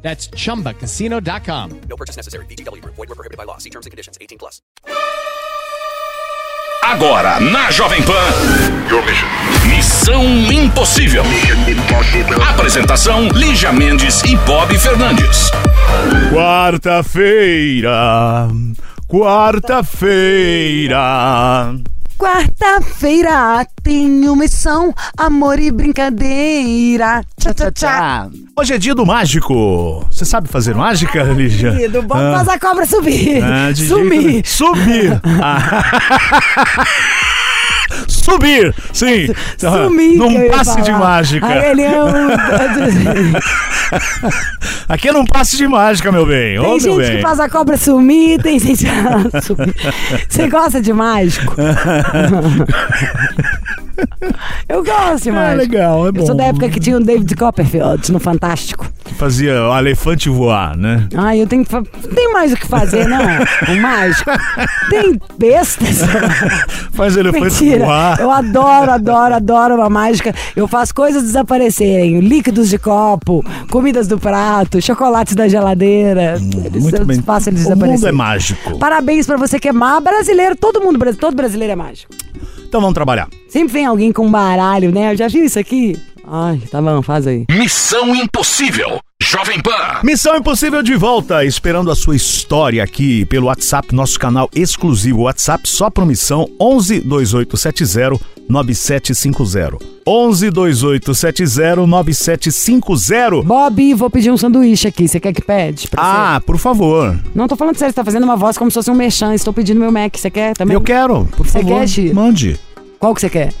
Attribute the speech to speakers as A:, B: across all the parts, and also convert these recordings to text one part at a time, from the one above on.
A: That's chumbacasino.com.
B: No purchase necessary. VGW Group. Void were prohibited by law. See terms and conditions. 18 plus.
C: Agora na Jovem Pan. Missão Impossível. Apresentação: Lígia Mendes e Bob Fernandes.
D: Quarta-feira, quarta-feira.
E: Quarta-feira tenho missão, amor e brincadeira. Tchá, tchá, tchá.
D: Hoje é dia do mágico. Você sabe fazer mágica, Lígia?
E: Querido, vamos fazer a cobra subir.
D: Ah, jeito
E: Sumir.
D: Subir. Ah. Subir, sim.
E: Sumir. que eu
D: Num passe de mágica.
E: Aí ele é um...
D: Aqui é num passe de mágica, meu bem.
E: Tem
D: meu
E: gente
D: bem.
E: que faz a cobra sumir, tem gente que sumir. Você gosta de mágico? Eu gosto de
D: É
E: mágico.
D: legal, é bom.
E: Eu sou da época que tinha o David Copperfield no Fantástico.
D: Fazia o elefante voar, né?
E: Ah, eu tenho que fa... Tem mais o que fazer, não? O mágico. Tem bestas.
D: Faz o elefante
E: Mentira.
D: voar.
E: Eu adoro, adoro, adoro uma mágica. Eu faço coisas desaparecerem. Líquidos de copo, comidas do prato, chocolates da geladeira. Eles,
D: Muito
E: eu
D: bem.
E: faço eles
D: o mundo é mágico.
E: Parabéns pra você que é má brasileiro. Todo mundo, todo brasileiro é mágico.
D: Então vamos trabalhar.
E: Sempre vem alguém com baralho, né? Eu já vi isso aqui. Ai, tá bom, faz aí.
C: Missão Impossível. Jovem Pan.
D: Missão Impossível de volta, esperando a sua história aqui pelo WhatsApp, nosso canal exclusivo WhatsApp, só por missão 11 2870 9750. 11 2870 9750.
E: Bob, vou pedir um sanduíche aqui. Você quer que pede? você?
D: Ah, por favor.
E: Não tô falando sério, você tá fazendo uma voz como se fosse um merchan. Estou pedindo meu Mac. Você quer também?
D: Eu quero, por
E: Você
D: favor.
E: quer, Chi?
D: Mande.
E: Qual que você quer?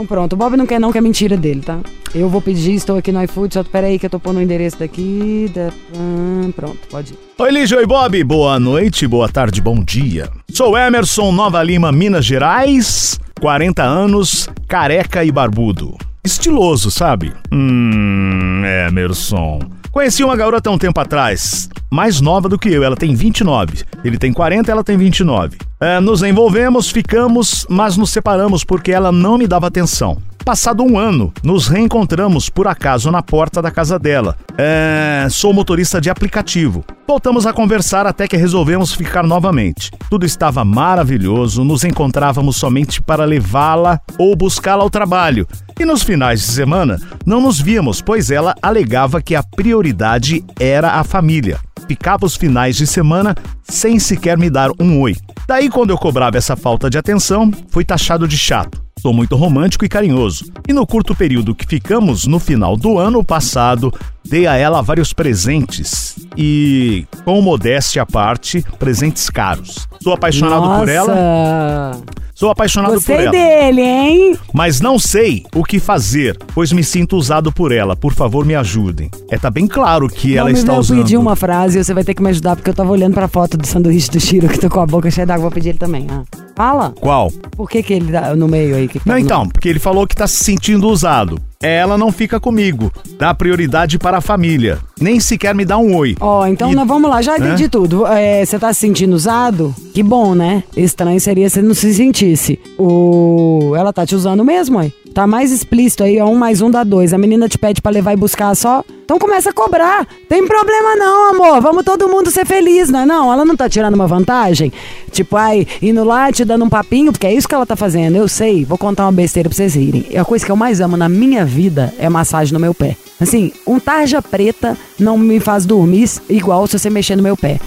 E: Então pronto, o Bob não quer não, que é mentira dele, tá? Eu vou pedir, estou aqui no iFood, só pera aí que eu tô pondo o endereço daqui. Da... hum, pronto, pode ir.
D: Oi, Lígia, oi, Bob. Boa noite, boa tarde, bom dia. Sou Emerson, Nova Lima, Minas Gerais. 40 anos, careca e barbudo. Estiloso, sabe? Hum, Emerson. Conheci uma garota há um tempo atrás, mais nova do que eu, ela tem 29. Ele tem 40, ela tem 29. É, nos envolvemos, ficamos, mas nos separamos porque ela não me dava atenção. Passado um ano, nos reencontramos por acaso na porta da casa dela. É, sou motorista de aplicativo. Voltamos a conversar até que resolvemos ficar novamente. Tudo estava maravilhoso, nos encontrávamos somente para levá-la ou buscá-la ao trabalho. E nos finais de semana não nos víamos, pois ela alegava que a prioridade era a família. Ficava os finais de semana sem sequer me dar um oi. Daí, quando eu cobrava essa falta de atenção, fui taxado de chato. Sou muito romântico e carinhoso. E no curto período que ficamos, no final do ano passado, dei a ela vários presentes. E, com modéstia à parte, presentes caros. Sou apaixonado por ela. Sou apaixonado
E: Gostei
D: por ela.
E: dele, hein?
D: Mas não sei o que fazer, pois me sinto usado por ela. Por favor, me ajudem. É, tá bem claro que ela
E: Não,
D: está
E: eu
D: usando.
E: pedi uma frase e você vai ter que me ajudar, porque eu tava olhando pra foto do sanduíche do Chiro, que tô com a boca cheia d'água, vou pedir ele também. Ah. Fala.
D: Qual?
E: Por que que ele tá no meio aí? Que que
D: Não,
E: tá no-
D: então, porque ele falou que tá se sentindo usado. Ela não fica comigo. Dá prioridade para a família. Nem sequer me dá um oi.
E: Ó, então
D: E-
E: nós vamos lá, já entendi
D: Né?
E: tudo. É, Você tá se sentindo usado? Que bom, né? Estranho seria se não se sentisse. O... Ela tá te usando mesmo, aí. Tá mais explícito aí, ó, um mais um dá dois. A menina te pede pra levar e buscar só. Então começa a cobrar. Tem problema não, amor. Vamos todo mundo ser feliz, não é não? Ela não tá tirando uma vantagem? Tipo, ai, indo lá te dando um papinho, porque é isso que ela tá fazendo. Eu sei, vou contar uma besteira pra vocês rirem. A coisa que eu mais amo na minha vida é massagem no meu pé. Assim, um tarja preta não me faz dormir igual se você mexer no meu pé.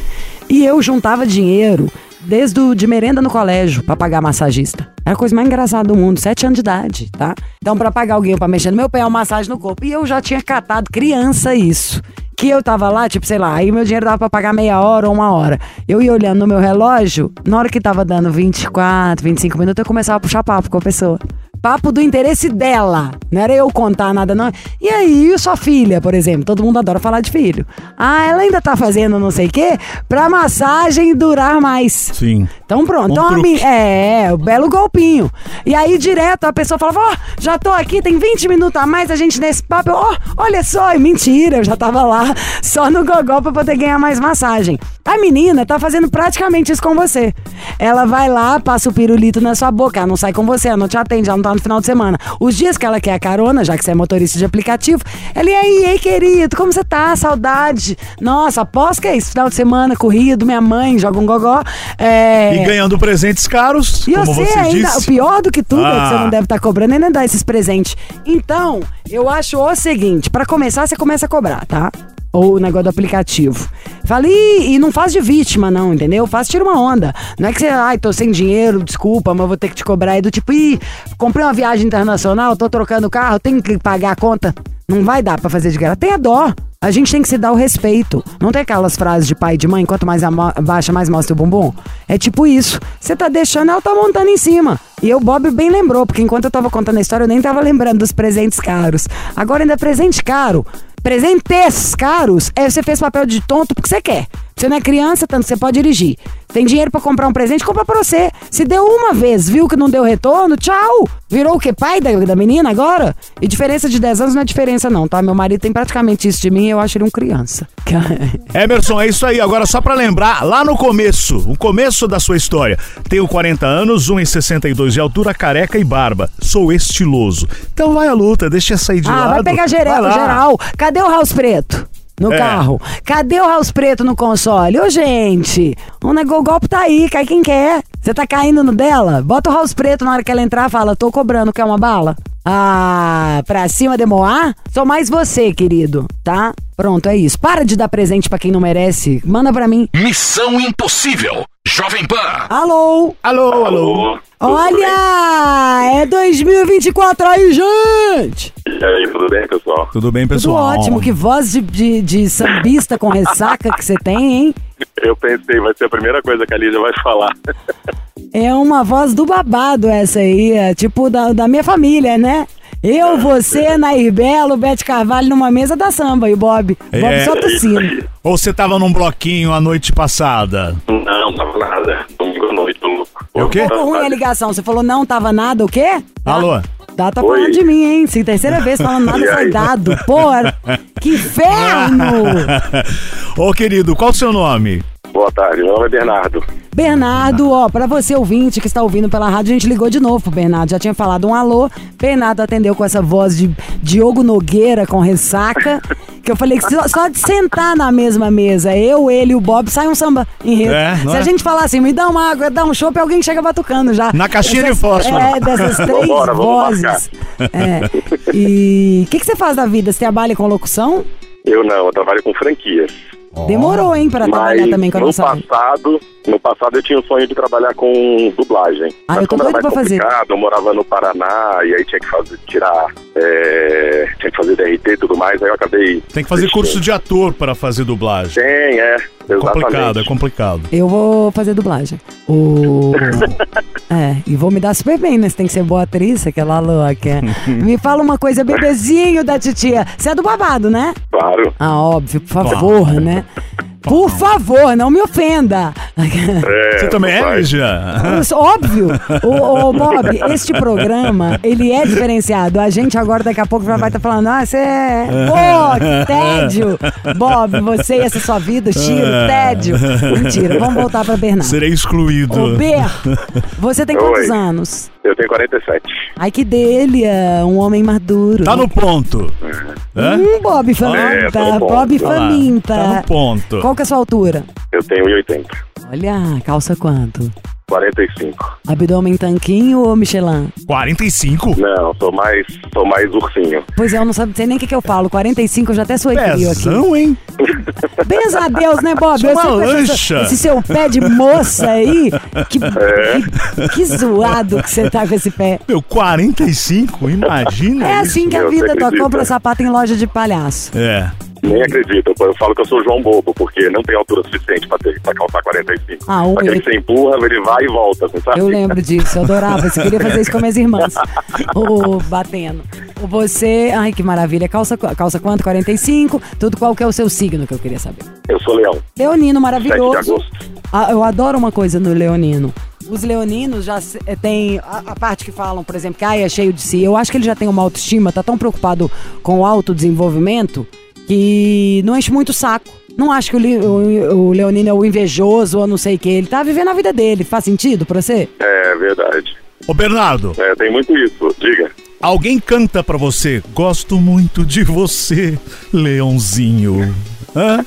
E: E eu juntava dinheiro desde o, de merenda no colégio pra pagar massagista. Era a coisa mais engraçada do mundo, sete anos de idade, tá? Então, pra pagar alguém pra mexer no meu pé, é uma massagem no corpo. E eu já tinha catado criança isso. Que eu tava lá, tipo, sei lá, aí meu dinheiro dava pra pagar meia hora ou uma hora. Eu ia olhando no meu relógio, na hora que tava dando 24, 25 minutos, eu começava a puxar papo com a pessoa. Papo do interesse dela. Não era eu contar nada, não. E aí, e sua filha, por exemplo? Todo mundo adora falar de filho. Ah, ela ainda tá fazendo não sei o quê pra massagem durar mais.
D: Sim.
E: Então pronto.
D: Um
E: então,
D: truque.
E: é, o belo golpinho. E aí, direto, a pessoa falava, ó, já tô aqui, tem 20 minutos a mais, a gente nesse papo. Ó, olha só, e mentira, eu já tava lá só no gogó pra poder ganhar mais massagem. A menina tá fazendo praticamente isso com você. Ela vai lá, passa o pirulito na sua boca, ela não sai com você, ela não te atende, ela não tá no final de semana. Os dias que ela quer a carona, já que você é motorista de aplicativo, ela, e aí, ei, querido, como você tá? Saudade. Nossa, após que é isso? Final de semana, corrido, minha mãe joga um gogó. É...
D: E ganhando presentes caros,
E: E
D: como
E: você,
D: você,
E: ainda, o
D: disse.
E: pior do que tudo é que você
D: Ah.
E: não deve estar cobrando ainda dá esses presentes. Então, eu acho o seguinte, pra começar, você começa a cobrar, tá? Ou o negócio do aplicativo. Fala, "Ih, e não faz de vítima, não, entendeu? Faz, tira uma onda. Não é que você, ai, tô sem dinheiro, desculpa, mas vou ter que te cobrar. É do tipo, ih, comprei uma viagem internacional, tô trocando carro, tenho que pagar a conta. Não vai dar pra fazer de graça. Tenha dó. A gente tem que se dar o respeito. Não tem aquelas frases de pai e de mãe, quanto mais baixa, mais mostra o bumbum? É tipo isso. Você tá deixando, ela tá montando em cima. E o Bob bem lembrou, porque enquanto eu tava contando a história, eu nem tava lembrando dos presentes caros. Agora ainda presente caro. Presentes caros, é você fez papel de tonto porque você quer. Você não é criança, tanto você pode dirigir. Tem dinheiro pra comprar um presente, compra pra você. Se deu uma vez, viu que não deu retorno, tchau. Virou o quê? Pai da, da menina agora? E diferença de 10 anos não é diferença não, tá? Meu marido tem praticamente isso de mim e eu acho ele um criança.
D: Emerson, é isso aí. Agora, só pra lembrar, lá no começo, o começo da sua história. Tenho 40 anos, 1,62 de altura, careca e barba. Sou estiloso. Então vai à luta, deixa sair de
E: ah,
D: lado.
E: vai pegar geral, geral. Cadê o House Preto? No
D: É.
E: carro. Cadê o House Preto no console? Ô, gente, o nego- o golpe tá aí, cai quem quer. Você tá caindo no dela? Bota o House Preto na hora que ela entrar, fala, tô cobrando, quer uma bala? Ah, pra cima de Moá? Sou mais você, querido, tá? Pronto, é isso. Para de dar presente pra quem não merece. Manda pra mim.
C: Missão Impossível. Jovem Pan.
E: Alô?
D: Alô, alô.
E: Olha! É 2024 aí, gente!
F: E aí, tudo bem, pessoal?
D: Tudo bem,
E: Tudo
D: pessoal?
E: ótimo. Que voz de, de, de sambista com ressaca que você tem, hein?
F: Eu pensei, vai ser a primeira coisa que a Lídia vai falar.
E: É uma voz do babado essa aí, é tipo da, da minha família, né? Eu, você, Nair Belo, Bete Carvalho numa mesa da samba e o Bob. Bob
D: É.
E: só tossindo.
D: Ou você tava num bloquinho a noite passada?
F: Não, não tava nada. Domingo à noite, louco.
D: É o quê?
E: Ficou ruim a ligação. Você falou não tava nada, o quê?
D: Alô?
E: Dá tá
F: Oi.
E: falando de mim, hein? Se terceira vez falando nada foi dado. Porra, que inferno!
D: Ô, querido, qual o seu nome?
F: Boa tarde, meu nome é Bernardo.
E: Bernardo, ó, pra você ouvinte que está ouvindo pela rádio, a gente ligou de novo pro Bernardo. Já tinha falado um alô. Bernardo atendeu com essa voz de Diogo Nogueira com ressaca. Que eu falei que só, só de sentar na mesma mesa, eu, ele e o Bob, sai um samba enredo.
D: É,
E: Se a
D: é?
E: gente falar assim, me dá uma água, dá um chopp, alguém chega batucando já.
D: Na caixinha de
E: Essas-
D: fósforo.
E: É, dessas três
F: Vambora,
E: vozes. É. E o que, que você faz da vida? Você trabalha com locução?
F: Eu não, eu trabalho com franquias.
E: Demorou, hein, pra trabalhar também com a
F: no
E: nossa
F: passado, no passado eu tinha o sonho de trabalhar com dublagem.
E: Ah,
F: Mas
E: eu tô
F: como era
E: doida
F: mais
E: pra fazer.
F: complicado, eu morava no Paraná e aí tinha que fazer, tirar, é, tinha que fazer DRT e tudo mais, aí eu acabei...
D: Tem que fazer
F: desistindo.
D: curso de ator para fazer dublagem.
F: Tem, é,
D: É complicado, é complicado.
E: Eu vou fazer dublagem. O... é, e vou me dar super bem, né? Você tem que ser boa atriz, aquela louca. Me fala uma coisa, bebezinho da titia. Você é do babado, né?
F: Claro.
E: Ah, óbvio, por favor, né? Por favor, não me ofenda.
F: É,
D: Você também é. Lígia?
E: Óbvio. Ô, ô, Bob, este programa, ele é diferenciado. A gente agora, daqui a pouco, já vai estar falando, ah, você é... Pô, que tédio. Bob, você e essa sua vida, tiro, tédio. Mentira, vamos voltar pra Bernardo.
D: Serei excluído.
E: Ô, Ber, você tem quantos
F: Oi.
E: anos?
F: Eu tenho 47.
E: Ai, que delha, um homem maduro.
D: Tá no ponto. Hã?
E: Hum, Bob faminta,
F: É, tá.
E: Bob faminta.
D: Tá no ponto.
E: Qual que é a sua altura?
F: Eu tenho 1,80.
E: Olha, calça quanto?
F: 45.
E: Abdômen tanquinho ou Michelin?
D: 45?
F: Não, sou mais, sou mais ursinho.
E: Pois é, eu não sabe- sei nem o que, que eu falo. 45 eu já até suei frio aqui.
D: Pezão, hein?
E: Benza a Deus, né, Bob? Eu
D: uma lancha.
E: Esse seu pé de moça aí. Que,
F: É.
E: que, que zoado que você tá com esse pé.
D: Meu, 45? Imagina
E: É
D: isso.
E: assim que a
F: meu,
E: vida toca. Compra sapato em loja de palhaço.
D: É.
F: Nem acredito. Eu, eu falo que eu sou o João Bobo, porque não tem altura suficiente pra, ter, pra calçar 45.
E: Ah, o-
F: Aquele que você empurra, ele vai e volta, assim, sabe?
E: Eu lembro disso, eu adorava. Você queria fazer isso com minhas irmãs. Ô, batendo. Você. Ai, que maravilha. Calça, calça quanto? 45. Tudo qual que é o seu signo que eu queria saber.
F: Eu sou leão.
E: Leonino,
F: 7 de
E: maravilhoso.
F: agosto.
E: Ah, eu adoro uma coisa no leonino. Os leoninos já eh, tem a, a parte que falam, por exemplo, que ai, é cheio de si. Eu acho que ele já tem uma autoestima, tá tão preocupado com o autodesenvolvimento que não enche muito o saco. Não acho que o, o- o leonino é o invejoso ou não sei o que. Ele tá vivendo a vida dele. Faz sentido pra você?
F: É verdade.
D: Ô, Bernardo,
F: É, tem muito isso. Diga.
D: alguém canta pra você, gosto muito de você, leãozinho.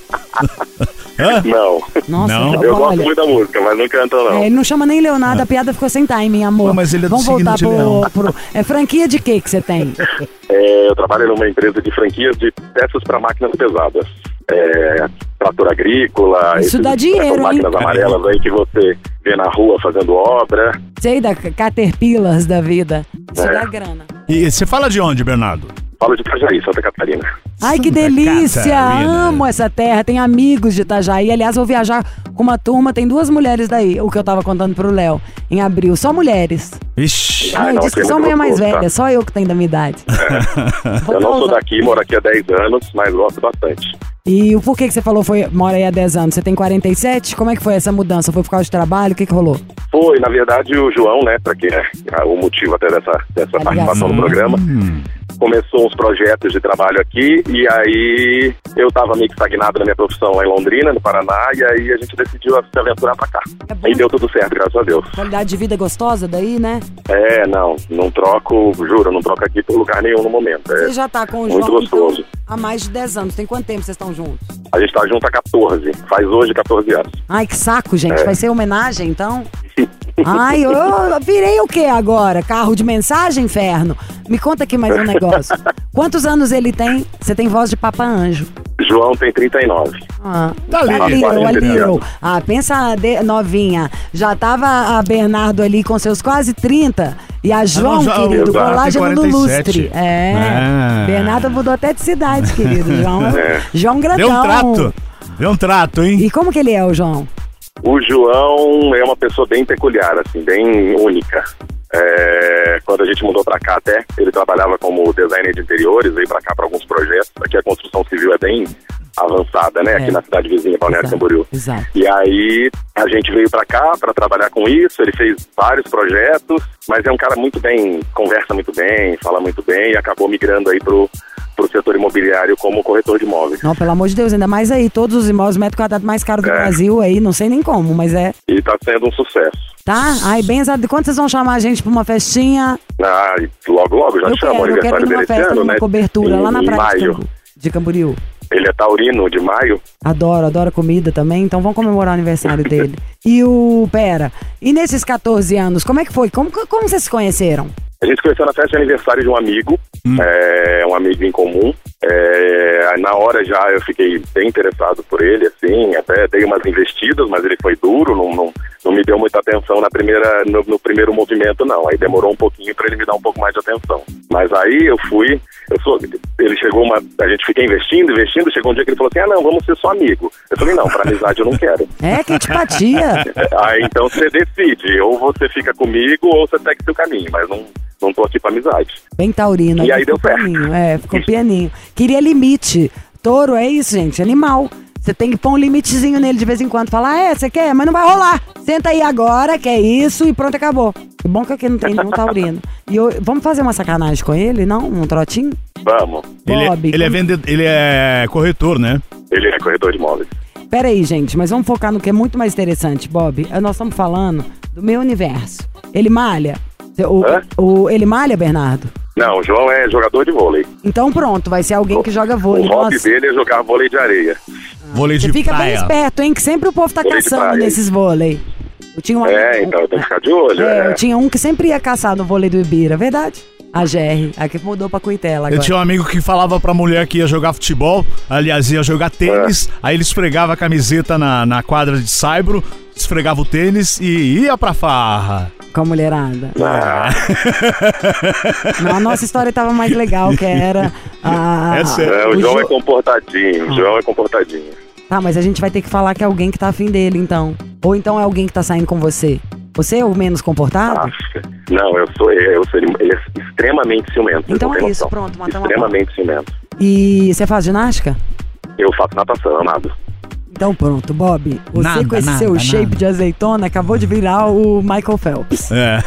D: Hã?
F: Não.
E: Nossa,
D: Não.
E: que-
F: Eu gosto
E: olha.
F: muito da música, mas não canto, não.
E: É, ele não chama nem Leonardo, a piada ficou sem timing, amor.
D: Ué, mas ele é do
E: Vamos
D: signo
E: voltar
D: de leão.
E: pro, pro- É franquia de quê que você tem?
F: É, eu trabalho numa empresa de franquias de peças para máquinas pesadas. É, trator agrícola.
E: Isso
F: esses-
E: dá dinheiro,
F: essas
E: hein?
F: máquinas amarelas aí que você vê na rua fazendo obra.
E: Sei da Caterpillars da vida. Isso
F: É.
E: dá grana.
D: E você fala de onde, Bernardo?
F: Falo de Itajaí, Santa Catarina.
E: Ai, que delícia!
D: Catarina.
E: Amo essa terra. Tem amigos de Itajaí. Aliás, vou viajar com uma turma. Tem duas mulheres daí, o que eu tava contando pro Léo, em abril. Só mulheres.
D: Ixi.
F: Ah,
E: Não, disse que
F: é
E: são meio mais
F: tá?
E: velhas. Só eu que tenho da minha idade. Vou
F: eu não sou daqui, moro aqui há 10 anos, mas gosto bastante.
E: E o porquê que você falou foi mora aí há 10 anos? Você tem 47? Como é que foi essa mudança? Foi por causa de trabalho? O que que rolou?
F: Foi, na verdade, o João, né, para que é o motivo até dessa, dessa participação no
E: ligado.
F: programa, começou uns projetos de trabalho aqui e aí eu tava meio que estagnado na minha profissão lá em Londrina, no Paraná, e aí a gente decidiu se aventurar pra cá.
E: É.
F: E deu tudo certo, graças a Deus.
E: Qualidade de vida gostosa daí, né?
F: É, não, não troco, juro, não troco aqui por lugar nenhum no momento. É,
E: Você já tá com o
F: muito
E: João
F: gostoso.
E: então, há mais de 10 anos. Tem quanto tempo vocês estão juntos?
F: A gente tá junto há 14, faz hoje 14 anos.
E: Ai, que saco,
F: É.
E: gente. Vai ser homenagem, então? Ai, eu, eu virei o que agora? Carro de mensagem, inferno? Me conta aqui mais um negócio. Quantos anos ele tem? Você tem voz de Papa Anjo.
F: João tem 39.
E: Ah,
D: Tá ali.
E: a little, a little. Ah, pensa de- novinha. Já tava a Bernardo ali com seus quase 30. E a João,
D: não, já-
E: querido,
F: exato,
E: colágeno
D: 47.
E: lustre. É.
D: É.
E: Bernardo mudou até de cidade, querido. João,
F: É.
E: João Grandão.
D: Deu um trato. Deu um trato, hein?
E: E como que ele é, o João?
F: O João é uma pessoa bem peculiar, assim, bem única. É, quando a gente mudou pra cá até, ele trabalhava como designer de interiores, veio pra cá pra alguns projetos. Aqui a construção civil é bem avançada, né?
E: É.
F: Aqui na cidade vizinha, Balneário Camboriú.
E: exato.
F: E aí a gente veio pra cá pra trabalhar com isso, ele fez vários projetos, mas é um cara muito bem, conversa muito bem, fala muito bem e acabou migrando aí pro, pro setor imobiliário como corretor de imóveis.
E: Não, pelo amor de Deus, ainda mais aí, todos os imóveis metro quadrado mais caro do
F: É.
E: Brasil aí, não sei nem como, mas é.
F: E tá sendo um sucesso.
E: Tá? Ai, bem exato. Quando vocês vão chamar a gente pra uma festinha?
F: Ah, logo, logo já
E: eu
F: chama o
E: quero, eu quero ir
F: aniversário
E: numa festa,
F: ano,
E: numa
F: né?
E: cobertura,
F: Em-
E: lá na praia de,
F: maio.
E: Cambu- de Camboriú.
F: Ele é taurino de maio.
E: Adoro, adoro comida também, então vamos comemorar o aniversário dele. E o, pera, e nesses 14 anos, como é que foi? Como, como vocês se conheceram?
F: A gente se conheceu na festa de aniversário de um amigo, é, um amigo em comum. É, na hora já eu fiquei bem interessado por ele, assim, até dei umas investidas, mas ele foi duro, não, não, não me deu muita atenção na primeira, no, no primeiro movimento, não. Aí demorou um pouquinho para ele me dar um pouco mais de atenção. Mas aí eu fui, eu sou, ele chegou uma, a gente fica investindo, investindo, chegou um dia que ele falou assim, ah não, vamos ser só amigo. Eu falei, não, para amizade eu não quero.
E: É, que antipatia.
F: Aí então você decide, ou você fica comigo ou você segue seu caminho, mas não, não tô aqui pra amizade.
E: Bem taurino.
F: E aí
E: ficou
F: deu certo.
E: pianinho, É, ficou pianinho. Queria limite. Touro é isso, gente, animal. Você tem que pôr um limitezinho nele de vez em quando. Falar, é, você quer? Mas não vai rolar. Senta aí agora, que é isso, e pronto, acabou. Que bom que aqui não tem nenhum taurino. E eu- vamos fazer uma sacanagem com ele, não? Um trotinho?
F: Vamos.
D: Ele, é-
E: Bob,
D: ele é
E: como-
D: vende- ele é corretor, né?
F: Ele é corretor de imóveis.
E: Pera aí, gente, mas vamos focar no que é muito mais interessante, Bob. Eh, Nós estamos falando do meu universo. Ele malha? O, o- ele malha, Bernardo?
F: Não, o João é jogador de vôlei.
E: Então pronto, vai ser alguém que joga
F: O
E: vôlei.
F: hobby
E: Nossa,
F: dele é jogar vôlei de areia.
D: Vôlei de
E: você fica bem
D: praia.
E: esperto, hein? Que sempre o povo tá
F: Vôlei
E: caçando nesses vôlei. Eu tinha um
F: É, então eu tenho que ficar de olho.
E: É,
F: É,
E: eu tinha um que sempre ia caçar no vôlei do Ibira, verdade? A GR, aqui mudou pra Cuitela
D: Eu
E: agora.
D: tinha um amigo que falava pra mulher que ia jogar futebol, aliás, ia jogar tênis, aí ele esfregava a camiseta na, na quadra de saibro, esfregava o tênis e ia pra farra.
E: com a mulherada.
F: Ah,
E: Não, a nossa história tava mais legal, que era a...
D: É sério.
F: é, o,
E: o
F: João
E: Jo-
F: é comportadinho, o João é comportadinho.
E: Tá, mas a gente vai ter que falar que é alguém que tá afim dele, então. Ou então é alguém que tá saindo com você. Você é o menos comportado?
F: Não, eu sou eu, sou ele, ele é extremamente ciumento.
E: Então é isso,
F: noção.
E: pronto, matamos
F: Extremamente ciumento.
E: E você faz ginástica?
F: Eu faço natação, amado.
E: Então pronto, Bob. Você
D: Nada,
E: com esse
D: nada,
E: seu
D: nada.
E: shape de azeitona acabou de virar o Michael Phelps.
D: É.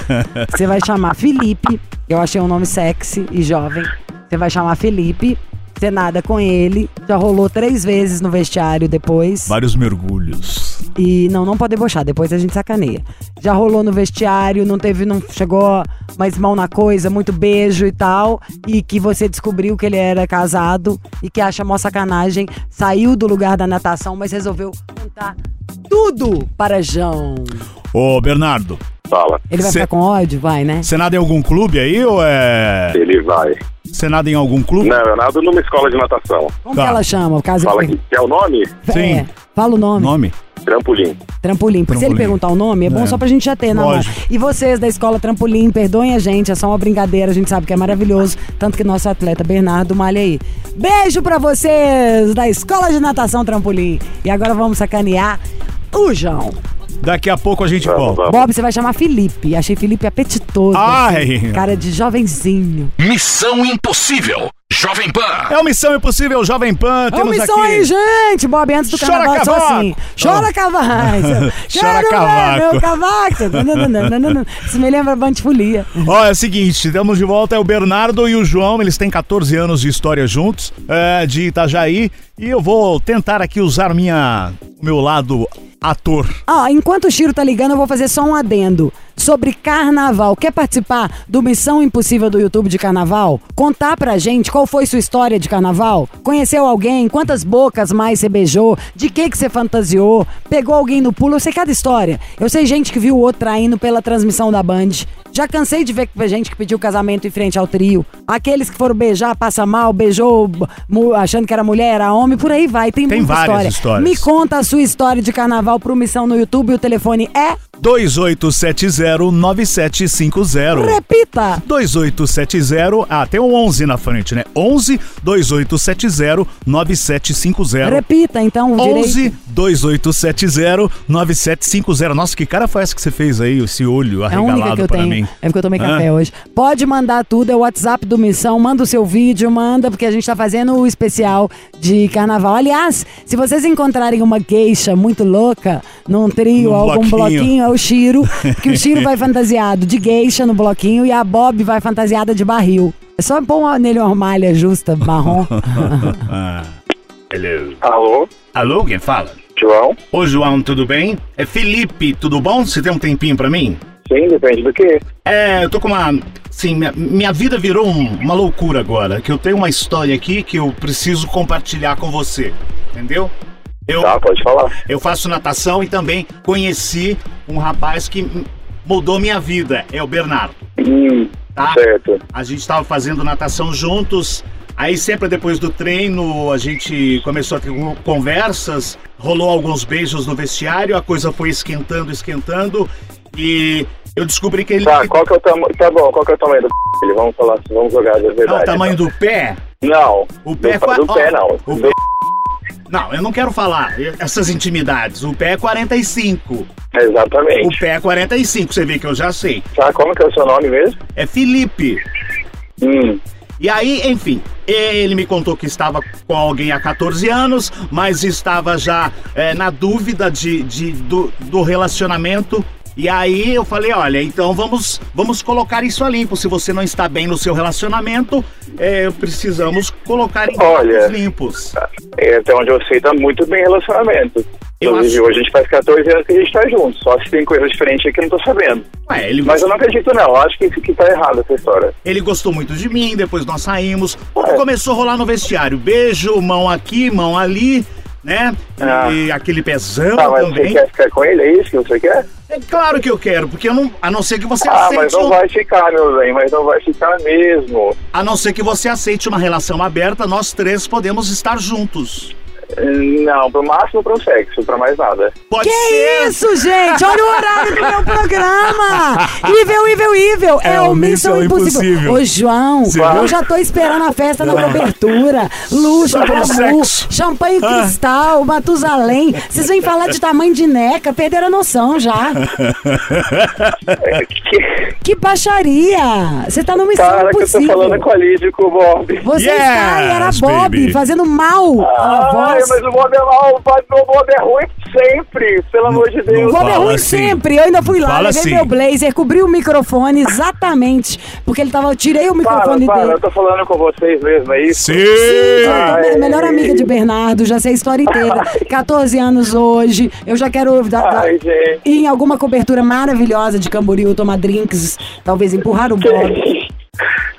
E: Você vai chamar Felipe. Eu achei um nome sexy e jovem. Você vai chamar Felipe. Você nada com ele. Já rolou três vezes no vestiário depois.
D: Vários mergulhos.
E: E não, não pode debochar, depois a gente sacaneia. Já rolou no vestiário, não teve, não chegou mais mão na coisa, muito beijo e tal. E que você descobriu que ele era casado e que acha mó sacanagem. Saiu do lugar da natação, mas resolveu contar tudo para João.
D: Ô, Bernardo,
F: Fala.
E: Ele vai
D: Cê-
E: ficar com ódio? Vai, né?
D: você nada em algum clube aí ou é.
F: Ele vai.
D: Você nada em algum clube?
F: Não, eu nado numa escola de natação.
E: Como
D: Tá.
E: que ela chama? Caso
F: Fala
E: ele
F: aqui. Quer o nome?
E: per-
D: Sim.
E: É, fala o nome.
D: Nome?
F: Trampolim.
E: Trampolim. Porque se ele perguntar o nome, é bom
D: É.
E: só pra gente já ter na mão.
D: Lógico.
E: E vocês da escola Trampolim, perdoem a gente, é só uma brincadeira, a gente sabe que é maravilhoso. Tanto que nosso atleta Bernardo malha aí. Beijo pra vocês da escola de natação Trampolim. E agora vamos sacanear o João.
D: Daqui a pouco a gente
F: Vamos,
D: volta.
F: vamos.
E: Bob, você vai chamar Felipe. Achei Felipe apetitoso.
D: Ai.
E: assim, cara de jovenzinho.
C: Missão Impossível. Jovem Pan.
D: É o Missão Impossível Jovem Pan.
E: É
D: Temos
E: missão
D: aqui.
E: aí, gente! Bob, antes do
D: Chora
E: carnaval, só
D: cavaco!
E: assim. Chora cavaco!
D: Chora
E: Quero ver
D: cavaco.
E: Meu cavaco! Nananana. Isso me lembra Bantifolia.
D: Ó, é o seguinte, estamos de volta, é o Bernardo e o João, eles têm 14 anos de história juntos, é, de Itajaí, e eu vou tentar aqui usar minha, o meu lado ator.
E: Ó, enquanto o Chiro tá ligando, eu vou fazer só um adendo sobre carnaval. Quer participar do Missão Impossível do YouTube de carnaval? Contar pra gente qual foi sua história de carnaval? Conheceu alguém? Quantas bocas mais você beijou? De que que você fantasiou? Pegou alguém no pulo? Eu sei cada história. Eu sei gente que viu o outro traindo pela transmissão da Band. Já cansei de ver gente que pediu casamento em frente ao trio. Aqueles que foram beijar, passa mal, beijou achando que era mulher, era homem, por aí vai. Tem,
D: Tem
E: muita
D: várias
E: história.
D: histórias.
E: Me conta a sua história de carnaval pro Missão no YouTube. O telefone é.
D: 2870-9750.
E: Repita!
D: 2870, ah, tem um 11 na frente, né? 11 2870 9750.
E: Repita, então, o
D: 11
E: direito.
D: 2870 9750. Nossa, que cara foi essa que você fez aí, esse olho
E: É
D: arregalado
E: eu
D: pra
E: tenho.
D: mim?
E: É porque eu tomei
D: Hã?
E: café hoje. Pode mandar tudo, é o WhatsApp do Missão. Manda o seu vídeo, manda, porque a gente tá fazendo o especial de carnaval. Aliás, se vocês encontrarem uma geisha muito louca num trio,
D: Num
E: algum
D: bloquinho.
E: bloquinho, é o Chiro. Que o Chiro vai fantasiado de geisha no bloquinho e a Bob vai fantasiada de barril. É só pôr nele uma malha justa, marrom.
D: Ah. Hello.
F: Alô?
D: Alô, quem fala?
F: João?
D: Ô, João, tudo bem? É Felipe, tudo bom? Você tem um tempinho pra mim?
F: Sim, depende do quê?
D: É, eu tô com uma. Sim, minha, minha vida virou um- uma loucura agora. Que eu tenho uma história aqui que eu preciso compartilhar com você. Entendeu? Eu,
F: Tá, pode falar.
D: eu faço natação e também conheci um rapaz que mudou minha vida. É o Bernardo.
F: Hum,
D: Tá?
F: certo.
D: A gente estava fazendo natação juntos. Aí sempre depois do treino a gente começou a ter con- conversas, rolou alguns beijos no vestiário, a coisa foi esquentando, esquentando e eu descobri que ele
F: Tá, qual que é o tamanho... Tá bom, qual que é o tamanho do p***? Vamos falar, vamos jogar a verdade.
D: Ah, o tamanho
F: então.
D: do pé.
F: Não.
D: O pé
F: do,
D: qua-
F: do pé,
D: ó,
F: não.
D: o
F: Do-
D: Não, eu não quero falar essas intimidades. O pé é 45. O
F: Exatamente.
D: pé é 45, você vê que eu já sei.
F: Tá, como que é o seu nome mesmo?
D: É Felipe.
F: Hum,
D: E aí, enfim, ele me contou que estava com alguém há 14 anos, mas estava já é, na dúvida de, de- do, do relacionamento. E aí eu falei, olha, então vamos, vamos colocar isso a limpo. Se você não está bem no seu relacionamento, é, precisamos colocar em
F: Olha.
D: limpos.
F: é, até onde eu sei, tá muito bem relacionamento.
D: Eu
F: Inclusive, hoje a gente faz 14 anos que a gente tá junto. Só se tem coisa diferente aqui, eu não tô sabendo.
D: Ué, ele,
F: Mas eu não acredito, não. Eu acho que, que tá errado essa história.
D: ele gostou muito de mim, depois nós saímos.
F: Ué.
D: Começou a rolar no vestiário. Beijo, mão aqui, mão ali, né?
F: Ah.
D: E aquele pezão
F: Tá, mas
D: também.
F: você quer ficar com ele? É isso que você quer?
D: É claro que eu quero, porque eu não. A não ser que você
F: Ah,
D: aceite.
F: mas não
D: um-
F: vai ficar, meu bem. Mas não vai ficar mesmo.
D: A não ser que você aceite uma relação aberta, nós três podemos estar juntos.
G: Não, pro máximo pro sexo, pra mais nada.
D: Pode
E: Que
D: ser.
E: isso, gente? Olha o horário do meu programa! Ível, ível, ível! É,
D: É
E: o
D: o
E: Missão Impossível.
D: Impossível.
E: Ô, João,
D: Sim.
E: eu já tô esperando a festa na cobertura. Luxo, glamour,
D: Sexo.
E: champanhe
D: Ah.
E: cristal, Matusalém. Vocês vêm falar de tamanho de neca, perderam a noção já.
G: Que
E: Que baixaria! Você tá no Missão
G: cara que eu tô
E: Impossível.
G: falando com a Lídia e com o Bob.
E: Você
D: Yes,
E: está e era Bob,
D: baby.
E: fazendo mal à
G: Ai, mas o Bob é mal, o Bob, é ruim sempre, pelo amor de Deus.
E: O Bob é ruim
D: assim.
E: sempre. Eu ainda fui lá,
D: Fala
E: levei
D: assim.
E: meu blazer, cobri o microfone exatamente. Porque ele tava. Eu tirei o
G: Para,
E: microfone
G: para,
E: dele.
G: eu tô falando com vocês mesmo, é isso?
D: Sim.
E: Ah,
G: Ai.
E: melhor amiga de Bernardo, já sei a história inteira. 14 anos hoje. Eu já quero
G: Ai, gente.
E: ir em alguma cobertura maravilhosa de Camboriú, tomar drinks, talvez empurrar o Bob.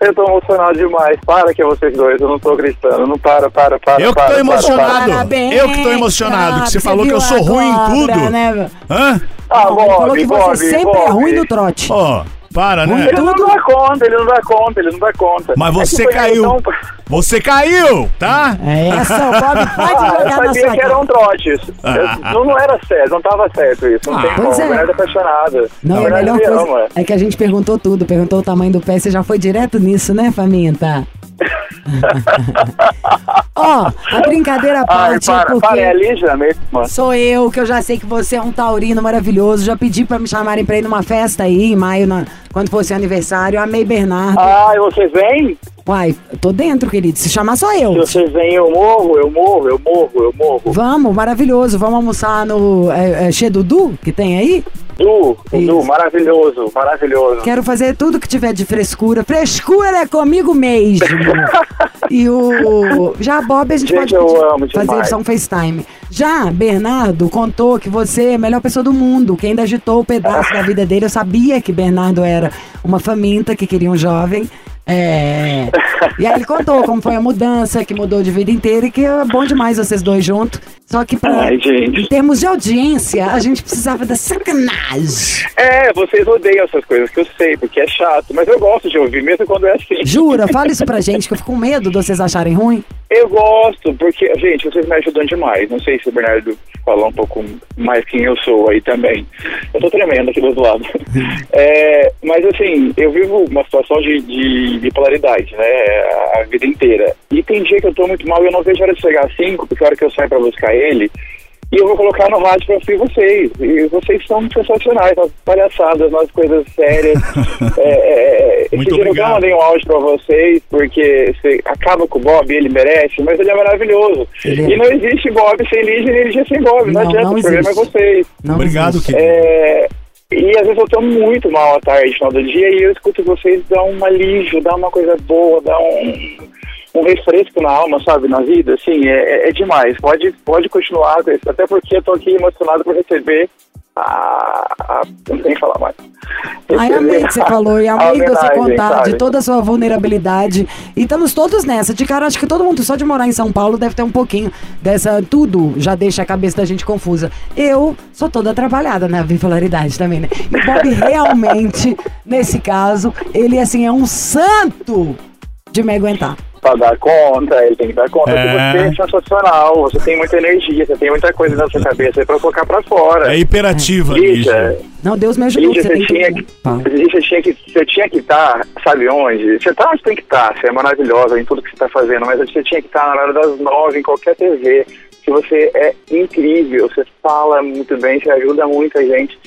G: Eu tô emocionado demais. Para que é vocês dois, eu não tô acreditando. Não para, para, para.
D: Eu que
G: para,
D: tô
G: para,
D: emocionado.
E: Parabéns,
D: Eu que tô emocionado,
E: cara,
D: que você falou que eu sou ruim em tudo.
E: Né?
D: Hã?
G: Ah,
E: Ele falou
G: Bob,
E: que
G: Bob,
E: você sempre é
G: Bob.
E: ruim no trote.
D: Ó, para, né?
G: Ele não dá conta, ele não dá conta, ele não dá conta.
D: Mas
G: É
D: você
G: foi
D: caiu.
G: tão-
D: Você caiu, tá?
E: É essa, o Bob pode
G: Ah, eu
E: jogar na
G: sabia que eram trotes. Eu- não, não era certo, não tava certo isso. Não
E: Ah,
G: tem
E: pois
G: como.
E: é.
G: Bernardo é apaixonada.
E: Não, a melhor
G: me
E: coisa
G: ama.
E: é que a gente perguntou tudo, perguntou o tamanho do pé, você já foi direto nisso, né, Faminta? Ó, a brincadeira à
G: Ai,
E: parte,
G: para,
E: porque
G: para, é Lígia mesmo.
E: sou eu, que eu já sei que você é um taurino maravilhoso, já pedi pra me chamarem pra ir numa festa aí, em maio, na- quando fosse aniversário, amei Bernardo.
G: Ah, e vocês vêm?
E: Uai, tô dentro, querido, se chamar só
G: Se
E: eu.
G: vocês vêm, eu morro, eu morro, eu morro, eu morro.
E: Vamos, maravilhoso, vamos almoçar no é, é, Che Dudu, que tem aí?
G: Du,
E: Isso.
G: Du, maravilhoso, maravilhoso.
E: Quero fazer tudo que tiver de frescura. Frescura é comigo mesmo. e o. Já a Bob a gente,
G: Gente,
E: pode fazer só um FaceTime. Já Bernardo contou que você é a melhor pessoa do mundo, que ainda agitou o pedaço da vida dele. Eu sabia que Bernardo era uma faminta que queria um jovem. É. E aí ele contou como foi a mudança, que mudou de vida inteira e que é bom demais vocês dois juntos. Só que pra,
G: Ai,
E: em termos de audiência, a gente precisava da sacanagem.
G: É, vocês odeiam essas coisas que eu sei, porque é chato, mas eu gosto de ouvir, mesmo quando é assim.
E: Jura, fala isso pra gente, que eu fico com medo de vocês acharem ruim.
G: Eu gosto, porque, gente, vocês me ajudam demais. Não sei se o Bernardo falou um pouco mais quem eu sou aí também. Eu tô tremendo aqui do outro lado. É, mas, assim, eu vivo uma situação de, de bipolaridade, né, a vida inteira. E tem dia que eu tô muito mal e eu não vejo a hora de chegar às 5, porque a hora que eu saio pra buscar ele, e eu vou colocar no rádio pra ouvir vocês. E vocês são sensacionais, nas palhaçadas, nas coisas sérias. é, é, esse
D: Muito
G: dia eu não
D: obrigado.
G: mandei um áudio pra vocês, porque você acaba com o Bob, ele merece, mas ele é maravilhoso.
E: Ele é.
G: E não existe Bob sem Lígia, nem Lígia sem Bob. Não,
E: Não,
G: adianta,
E: não
G: o problema é vocês.
E: Não
D: Obrigado, querido.
G: É, e às vezes eu tô muito mal à tarde, final do dia, e eu escuto vocês dar um alívio, dar uma coisa boa, dar um, um refresco na alma, sabe, na vida, assim, é, é- é demais. Pode, pode continuar até porque eu tô aqui emocionado por receber a... a eu não que falar mais.
E: Ai, amei que você falou e amei você contar
G: sabe?
E: de toda a sua vulnerabilidade. E estamos todos nessa. De cara, acho que todo mundo, só de morar em São Paulo, deve ter um pouquinho dessa. Tudo já deixa a cabeça da gente confusa. Eu sou toda trabalhada na bipolaridade também, né? E o Bob realmente, nesse caso, ele assim é um santo de me aguentar.
G: Pra dar conta, ele tem que dar conta.
D: É.
G: Você é sensacional, você tem muita energia, você tem muita coisa na sua cabeça aí pra colocar pra fora.
D: É hiperativa,
G: Lígia.
E: Não, Deus me ajudou.
G: Lígia,
E: Você
G: você tinha que. Lígia, tinha que, você tinha que estar, sabe onde? Você tá onde tem que estar, você é maravilhosa em tudo que você tá fazendo, mas você tinha que estar na hora das nove em qualquer TV, que você é incrível, você fala muito bem, você ajuda muita gente.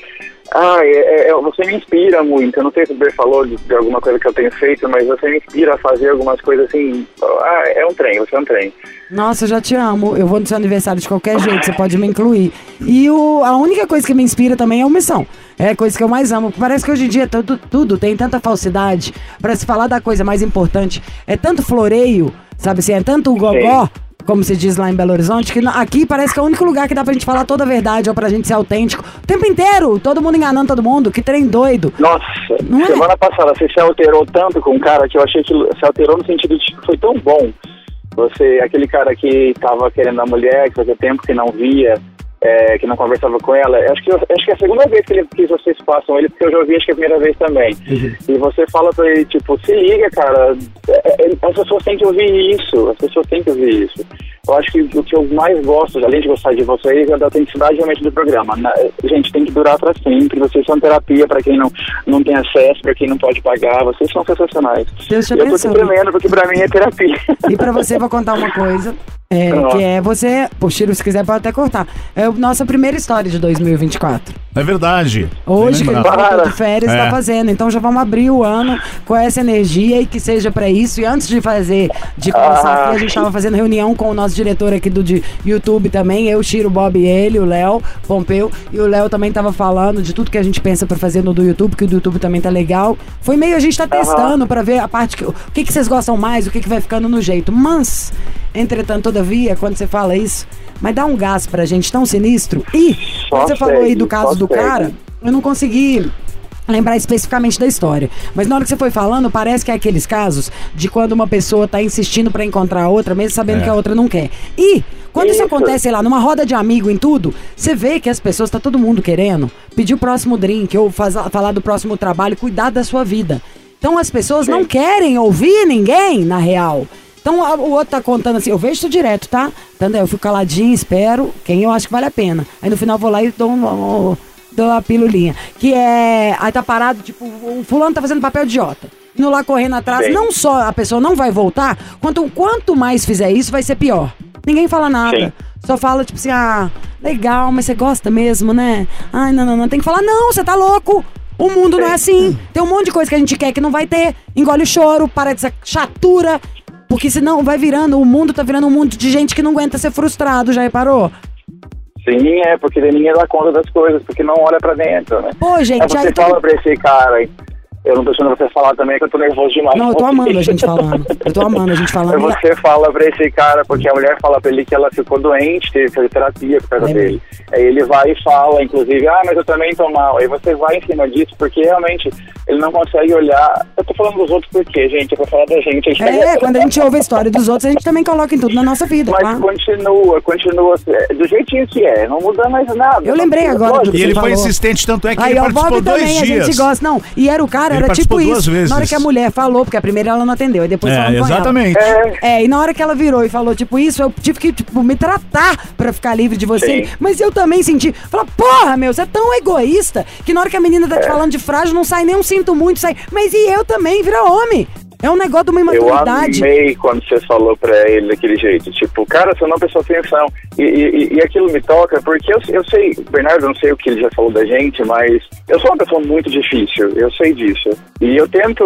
G: Ah, é, é- você me inspira muito. Eu não sei se o Ber falou de, de alguma coisa que eu tenho feito, mas você me inspira a fazer algumas coisas assim. Ah, é um trem, você é um trem.
E: Nossa, eu já te amo. Eu vou no seu aniversário de qualquer jeito, você pode me incluir. E o, a única coisa que me inspira também é a omissão. É a coisa que eu mais amo. Parece que hoje em dia tudo, tudo tem tanta falsidade. Pra se falar da coisa mais importante, é tanto floreio, sabe assim? É tanto gogó, como se diz lá em Belo Horizonte, que aqui parece que é o único lugar que dá pra gente falar toda a verdade ou pra gente ser autêntico. O tempo inteiro, todo mundo enganando todo mundo, que trem doido.
G: Nossa,
E: Não é?
G: semana passada você se alterou tanto com um cara que eu achei que se alterou no sentido de que foi tão bom. Você, aquele cara que tava querendo a mulher, que fazia tempo que não via, é, que não conversava com ela. Acho que, acho que é a segunda vez que, ele, que vocês passam ele, porque eu já ouvi acho que é a primeira vez também. E você fala pra ele, tipo, se liga, cara, é, é, as pessoas têm que ouvir isso, as pessoas têm que ouvir isso. Eu acho que o que eu mais gosto, além de gostar de vocês, é da autenticidade realmente do programa. Na- gente, tem que durar pra sempre. Vocês são terapia pra quem não, não tem acesso, pra quem não pode pagar. Vocês são sensacionais.
E: Deus te
G: eu tô
E: abençoe.
G: tremendo, porque pra mim é terapia.
E: E pra você, vou contar uma coisa. É, que é você, pô, Chiro, se quiser pode até cortar. É a nossa primeira história de 2024.
D: É verdade.
E: Hoje, que voltou de férias,
D: É.
E: tá fazendo. Então já vamos abrir o ano com essa energia e que seja pra isso. E antes de fazer, de começar
G: Ah.
E: aqui, a gente tava fazendo reunião com o nosso diretor aqui do de YouTube também. Eu, Chiro, Bob e ele, o Léo Pompeu. E o Léo também tava falando de tudo que a gente pensa pra fazer no do YouTube, que o do YouTube também tá legal. Foi meio a gente tá testando pra ver a parte que. O que, que vocês gostam mais, o que, que vai ficando no jeito. Mas, entretanto, todavia, quando você fala isso, mas dá um gás pra gente tão sinistro. E, quando você falou aí do
G: segue,
E: caso do
G: segue.
E: cara, eu não consegui lembrar especificamente da história. Mas na hora que você foi falando, parece que é aqueles casos de quando uma pessoa tá insistindo pra encontrar a outra, mesmo sabendo
D: É.
E: que a outra não quer. E quando isso
G: Isso.
E: acontece, sei lá, numa roda de amigo em tudo, você vê que as pessoas, tá todo mundo querendo pedir o próximo drink ou faz- falar do próximo trabalho, cuidar da sua vida. Então as pessoas não querem ouvir ninguém, na real. Então a- o outro tá contando assim, eu vejo isso direto, tá? Entendeu? Eu fico caladinho, espero quem eu acho que vale a pena. Aí no final eu vou lá e dou um, um- dou uma pilulinha. Que é. Aí tá parado, tipo, o fulano tá fazendo papel de idiota. Indo lá correndo atrás,
G: Sim.
E: não só a pessoa não vai voltar, quanto quanto mais fizer isso, vai ser pior. Ninguém fala nada.
G: Sim.
E: Só fala, tipo assim, ah, legal, mas você gosta mesmo, né? Ai, não, não, não. Tem que falar, não, você tá louco. O mundo não é assim. Tem um monte de coisa que a gente quer que não vai ter. Engole o choro, para dessa chatura. Porque senão vai virando, o mundo tá virando um mundo de gente que não aguenta ser frustrado, já reparou?
G: Sim, é, porque ninguém dá conta das coisas, porque não olha pra dentro, né?
E: Pô, gente,
G: Aí você
E: aí
G: fala
E: todo...
G: pra esse cara, aí, eu não tô deixando você falar também, que eu tô nervoso demais.
E: Não, eu tô amando a gente falando. Eu tô amando a gente falando.
G: você fala pra esse cara, porque a mulher fala pra ele que ela ficou doente, teve que fazer terapia por causa
E: Lembrei.
G: dele. Aí ele vai e fala, inclusive, ah, mas eu também tô mal. Aí você vai em cima disso, porque realmente ele não consegue olhar. Eu tô falando dos outros por quê, gente? É pra falar da gente.
E: É, quando a gente ouve a história dos outros, a gente também coloca em tudo na nossa vida,
G: Mas
E: claro.
G: continua, continua é, do jeitinho que é, não muda mais nada.
E: Eu lembrei agora do
D: E
E: Você
D: ele foi
E: falou.
D: insistente, tanto é que
E: Aí,
D: ele participou
E: Bob
D: dois
E: também, a
D: dias.
E: gente gosta. Não, e era o cara,
D: Ele
E: era tipo isso.
D: duas vezes.
E: Na hora que a mulher falou, porque a primeira ela não atendeu, aí depois
D: É,
E: falando com ela.
D: exatamente.
G: É,
E: É, e na hora que ela virou e falou, tipo, isso, eu tive que, tipo, me tratar pra ficar livre de você.
G: Sim.
E: Mas eu também senti. Fala, porra, meu, você é tão egoísta que na hora que a menina tá te falando de frágil, não sai nem um sinto muito, sai. Mas e eu também, vira homem. É um negócio de uma
G: Eu
E: imaturidade.
G: amei quando você falou pra ele daquele jeito. Tipo, cara, você não prestou atenção. E, e, e aquilo me toca, porque eu, eu sei, Bernardo, eu não sei o que ele já falou da gente, mas eu sou uma pessoa muito difícil, eu sei disso. E eu tento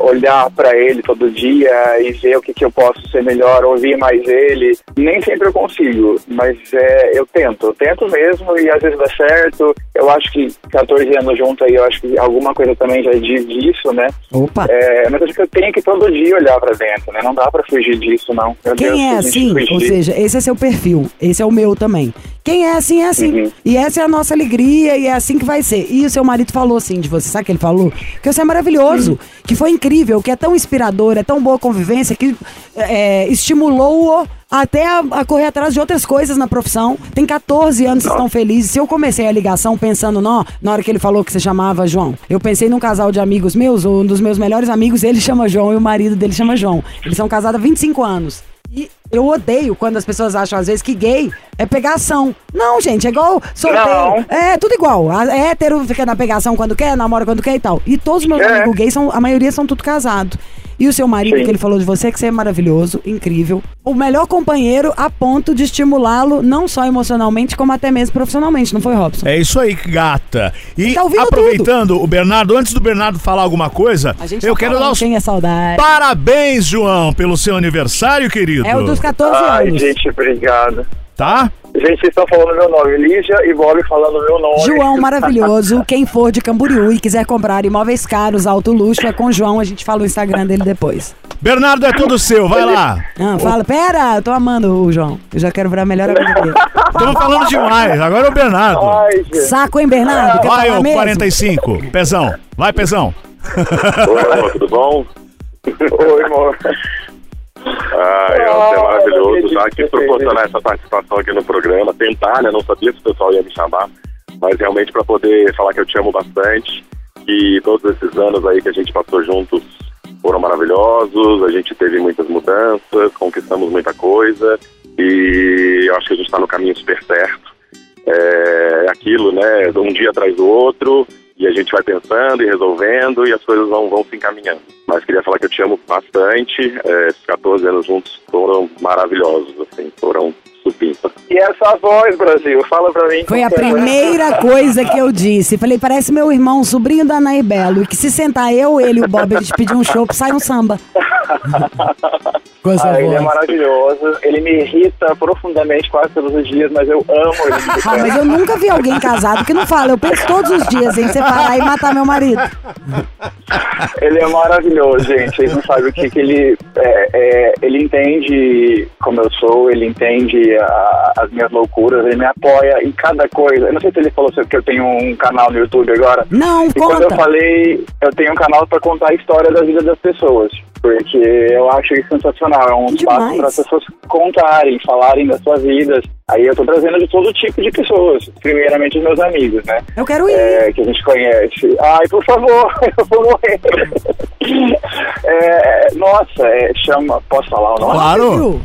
G: olhar pra ele todo dia e ver o que, que eu posso ser melhor, ouvir mais ele. Nem sempre eu consigo, mas é, eu tento, eu tento mesmo e às vezes dá certo. Eu acho que 14 anos junto aí, eu acho que alguma coisa também já diz disso, né?
E: Opa.
G: É, mas que eu tenho que todo dia olhar pra dentro, né? Não dá pra fugir disso, não. Meu Deus,
E: Quem
G: se
E: é assim,
G: fugir-
E: ou seja, esse é seu perfil, esse é o meu também. Quem é assim, é assim.
G: Uhum.
E: E essa é a nossa alegria e é assim que vai ser. E o seu marido falou assim de você, sabe o que ele falou? Que você é maravilhoso, que foi incrível, que é tão inspirador, é tão boa convivência, que é, estimulou-o até a, a correr atrás de outras coisas na profissão. Tem 14 anos, vocês estão felizes. Se eu comecei a ligação pensando, nó, na hora que ele falou que você chamava João, eu pensei num casal de amigos meus, um dos meus melhores amigos, ele chama João e o marido dele chama João. Eles são casados há 25 anos. E eu odeio quando as pessoas acham, às vezes, que gay é pegação. Não, gente, é igual solteiro.
G: Não.
E: É tudo igual. É hétero fica na pegação quando quer, namora quando quer e tal. E todos os meus
G: É.
E: amigos gays, são, a maioria são tudo casados. E o seu marido,
G: Sim.
E: que ele falou de você, que você é maravilhoso, incrível. O melhor companheiro a ponto de estimulá-lo, não só emocionalmente, como até mesmo profissionalmente, não foi, Robson?
D: É isso aí, gata. E
E: Tá
D: aproveitando o Bernardo, antes do Bernardo falar alguma coisa,
E: A gente
D: eu
E: tá
D: quero dar os
E: quem é saudade.
D: parabéns, João, pelo seu aniversário, querido.
E: É o dos 14
G: Ai,
E: anos.
G: gente, obrigado.
D: Tá?
G: Gente, vocês estão falando meu nome. Lígia e Bob falando meu nome.
E: João maravilhoso. Quem for de Camboriú e quiser comprar imóveis caros, alto luxo, é com o João. A gente fala o Instagram dele depois.
D: Bernardo é todo seu, vai lá.
E: Ah, fala, pera, eu tô amando o João. Eu já quero virar a melhor amiga dele.
D: Estamos falando demais, agora é o Bernardo.
G: Ai.
E: Saco, hein, Bernardo? Quer
D: Vai, ô
E: mesmo?
D: 45, pezão. Vai, pezão.
F: Oi, amor, tudo bom?
G: Oi, amor.
F: Ah, é,
G: Ah,
F: é maravilhoso. Já
G: eu
F: quis proporcionar essa participação aqui no programa, tentar, né? Não sabia se o pessoal ia me chamar, mas realmente para poder falar que eu te amo bastante, que todos esses anos aí que a gente passou juntos foram maravilhosos, a gente teve muitas mudanças, conquistamos muita coisa e eu acho que a gente está no caminho super certo. É aquilo, né? Um dia atrás do outro e a gente vai pensando e resolvendo e as coisas vão, vão se encaminhando. Mas queria falar que eu te amo bastante. É, esses 14 anos juntos foram maravilhosos, assim, foram supimpa.
G: E essa voz, Brasil, fala pra mim.
E: Foi a
G: é.
E: primeira coisa que eu disse. Falei, parece meu irmão, sobrinho da Anaí Belo. E que se sentar eu, ele e o Bob, a gente pedir um show, sai um samba.
G: Ah, ele é maravilhoso, ele me irrita profundamente quase todos os dias, mas eu amo ele. me
E: Ah, mas eu nunca vi alguém casado que não fala. Eu penso todos os dias em separar e matar meu marido.
G: Ele é maravilhoso, gente. Vocês não sabem o que, que ele. é, é, ele entende como eu sou, ele entende a- as minhas loucuras, ele me apoia em cada coisa. Eu não sei se ele falou que eu tenho um canal no YouTube agora.
E: Não,
G: E quando eu
E: conta.
G: falei, eu tenho um canal para contar a história da vida das pessoas. Porque eu acho isso sensacional. É um
E: Que
G: espaço para as pessoas contarem, falarem das suas vidas. Aí eu tô trazendo de todo tipo de pessoas. Primeiramente os meus amigos, né?
E: Eu quero ir.
G: É, que a gente conhece. Ai, por favor, eu vou morrer. É, nossa, é, chama. Posso falar o nome?
D: Claro.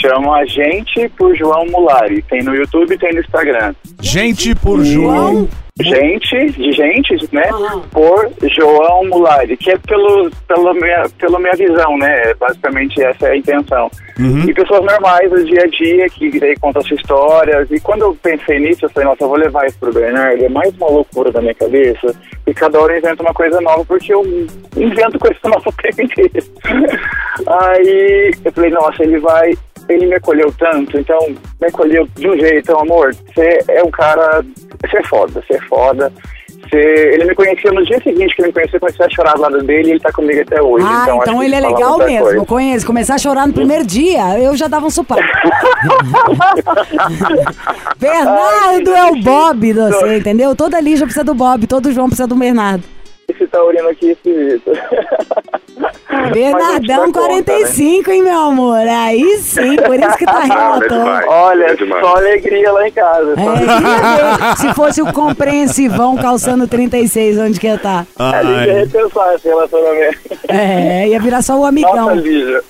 G: Chama a gente por João Mulari. Tem no YouTube e tem no Instagram.
D: Gente por João.
G: Gente, de gente, né? Por João Mulari, que é pelo, pela, minha, pela minha visão, né? Basicamente essa é a intenção. E pessoas normais do dia a dia que daí contam suas histórias. E quando eu pensei nisso, eu falei, nossa, eu vou levar isso pro Bernardo. É mais uma loucura da minha cabeça. E cada hora eu invento uma coisa nova, porque eu invento coisa nova o tempo inteiro. Aí eu falei, nossa, ele vai. Ele me acolheu tanto, então me acolheu de um jeito, amor, você é um cara. Você é foda, você é foda. Você, ele me conhecia no dia seguinte que ele me conheceu, eu comecei a chorar do lado dele e ele tá comigo até hoje.
E: Ah,
G: então,
E: então, ele é legal mesmo.
G: coisa.
E: Conheço. Começar a chorar no primeiro dia, eu já dava um supapo. Bernardo é o Bob, você entendeu? Toda Lígia precisa do Bob, todo João precisa do Bernardo.
G: Esse taurino aqui é esquisito.
E: Bernardão 45, hein, meu amor? Aí sim, por isso que tá
F: Ah, é demais.
G: Olha,
F: É demais.
G: só alegria lá em casa.
E: É,
G: Só
E: se fosse o compreensivão calçando 36, onde que ia estar?
G: a gente ia repensar esse relacionamento.
E: É, ia virar só o
G: Nossa,
E: amigão.
G: Lígia.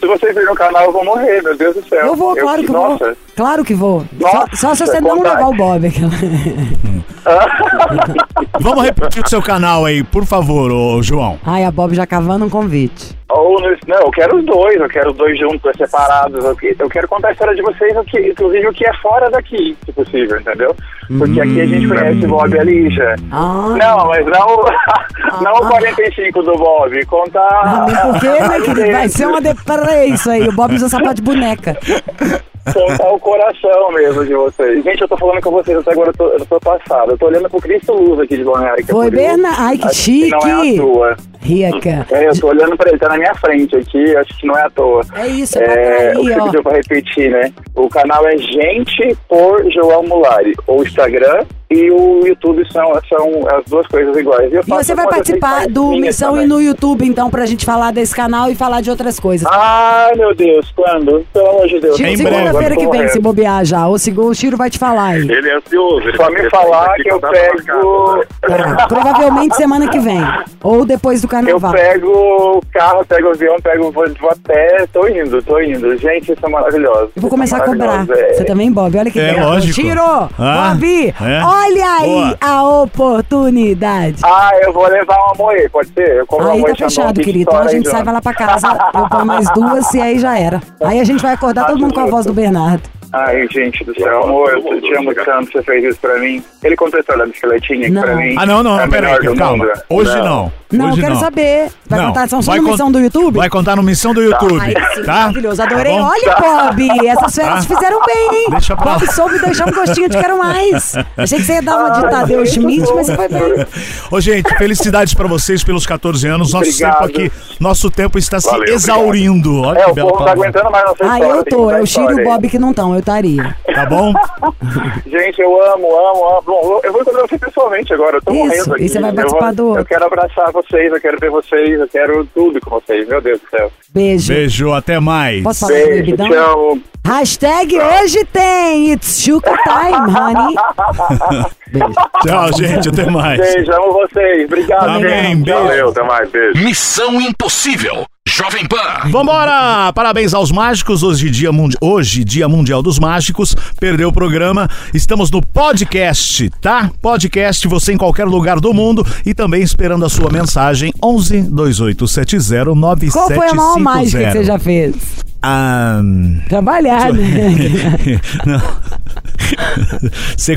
G: Se você vir no canal, eu vou morrer, meu Deus do céu.
E: Eu vou, claro que vou.
G: nossa.
E: Claro que vou. Só,
G: Nossa,
E: só se você não levar o Bob.
D: Vamos repetir o seu canal aí, por favor, ô João.
E: Ai, a Bob já cavando um convite.
G: Ou no- não, eu quero os dois, eu quero os dois juntos, separados. Eu, eu quero contar a história de vocês, o que, inclusive o que é fora daqui, se possível, entendeu? Porque aqui a gente conhece o Bob e a Lígia.
E: Ah,
G: Não, mas não, não o 45 do Bob,
E: ah,
G: contar.
E: nem porque, né, querido? Vai ser uma deprê isso aí. O Bob usa sapato de boneca.
G: contar o coração mesmo de vocês. Gente, eu tô falando com vocês até agora, eu tô, eu tô passado. Eu tô olhando pro Cristo Luz aqui de Balneário. é
E: Foi
G: isso.
E: Bernardo. Ai, que chique.
G: não é à toa.
E: Rica.
G: É, eu tô olhando pra ele, tá na minha frente aqui, acho que não é à toa.
E: É isso,
G: É,
E: é,
G: o que
E: aí,
G: você
E: ó.
G: pediu pra repetir, né? O canal é Gente por João Mulari. O Instagram e o YouTube são, são as duas coisas iguais. eu
E: E
G: faço
E: você vai participar do Missão
G: também.
E: e no YouTube, então, pra gente falar desse canal e falar de outras coisas.
G: Ai, meu Deus, quando? Pelo amor de Deus.
E: Segunda-feira que vem, se bobear já. O, Sigo- o Chiro vai te falar aí.
F: Ele é ansioso. Ele
G: Só
F: tá
G: me falar que eu pego...
F: marcada, né?
E: Tá, provavelmente semana que vem. Ou depois do
G: Eu
E: carnaval.
G: pego o carro, pego o avião, pego vou, vou até. Tô indo, tô indo. Gente, isso é maravilhoso.
E: Eu vou começar a cobrar.
G: É.
E: Você também, Bob? Olha que
D: É,
E: legal.
D: lógico.
E: Tiro!
D: Ah,
E: Bob!
D: é.
E: Olha aí
D: Boa.
E: a oportunidade.
G: Ah, eu vou levar uma moe, pode ser? Eu compro
E: Aí
G: uma
E: tá fechado,
G: que
E: querido. Então a gente sai, vai lá pra casa. Eu ponho mais duas e aí já era. Aí a gente vai acordar todo mundo com a voz do Bernardo.
G: Ai, gente do céu, amor, eu te amo tanto, você fez isso pra mim. Ele contou a história da bicicletinha
E: Não.
G: pra mim.
D: Ah, não, não,
G: É a
D: peraí, calma.
G: mundo.
D: Hoje não.
E: Não,
D: Hoje
E: eu quero
D: não.
E: saber. Vai
D: Não,
E: contar só só
D: vai
E: na
D: con-
E: missão do YouTube?
D: Vai contar no missão do YouTube,
E: Ai, sim,
D: tá?
E: maravilhoso. Adorei.
D: Tá?
E: Olha, Bob, essas férias
D: Tá.
E: fizeram bem, hein?
D: Deixa pra lá.
E: Bob soube deixar um gostinho de quero mais. Achei que você ia dar uma de Tadeu Schmidt, mas você foi bem.
D: Ô, gente, felicidades pra vocês pelos 14 anos. Nosso
G: Obrigado.
D: tempo aqui, nosso tempo está se
F: Valeu,
D: exaurindo. Olha
G: É,
D: que
G: o
D: bela
G: povo tá aguentando mais nossa
E: Ah,
G: história.
E: eu tô. É o Chiro e o. Bob que não estão, eu estaria.
D: Tá bom?
G: Gente, eu amo, amo, amo. Bom, eu vou encontrar você pessoalmente agora, eu tô
E: Isso,
G: morrendo aqui.
E: e você vai
G: Eu
E: participar
G: vou-
E: do outro.
G: Eu quero abraçar você vocês, eu quero ver vocês, eu quero tudo com vocês, meu Deus do céu.
E: Beijo.
D: Beijo, até mais.
E: Posso falar
G: Beijo,
E: bebidão?
G: amo.
E: Hashtag hoje tem. It's Chuca Time, honey. Beijo.
D: Tchau, gente, até mais.
G: Beijo, amo vocês. Obrigado.
E: Também
D: beijo.
F: Valeu, até mais, beijo.
C: Missão Impossível. Jovem Pan.
D: Vambora! Parabéns aos mágicos. Hoje dia, mundi... Hoje, dia Mundial dos Mágicos. Perdeu o programa. Estamos no podcast, tá? Podcast, você em qualquer lugar do mundo. E também esperando a sua mensagem. 11 2870 9750.
E: Qual foi a maior mágica que você já fez?
D: Ah,
E: Trabalhar, né?
D: não. Você...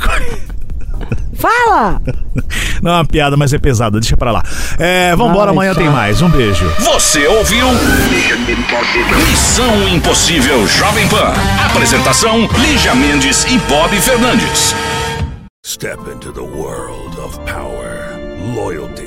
E: Fala!
D: Não é uma piada, mas é pesada. Deixa pra lá. É, vambora,
E: Ai,
D: amanhã tem
E: chato.
D: mais. Um beijo.
C: Você ouviu? Missão Impossível Jovem Pan. Apresentação: Lígia Mendes e Bob Fernandes.
H: Step into the world of power, loyalty,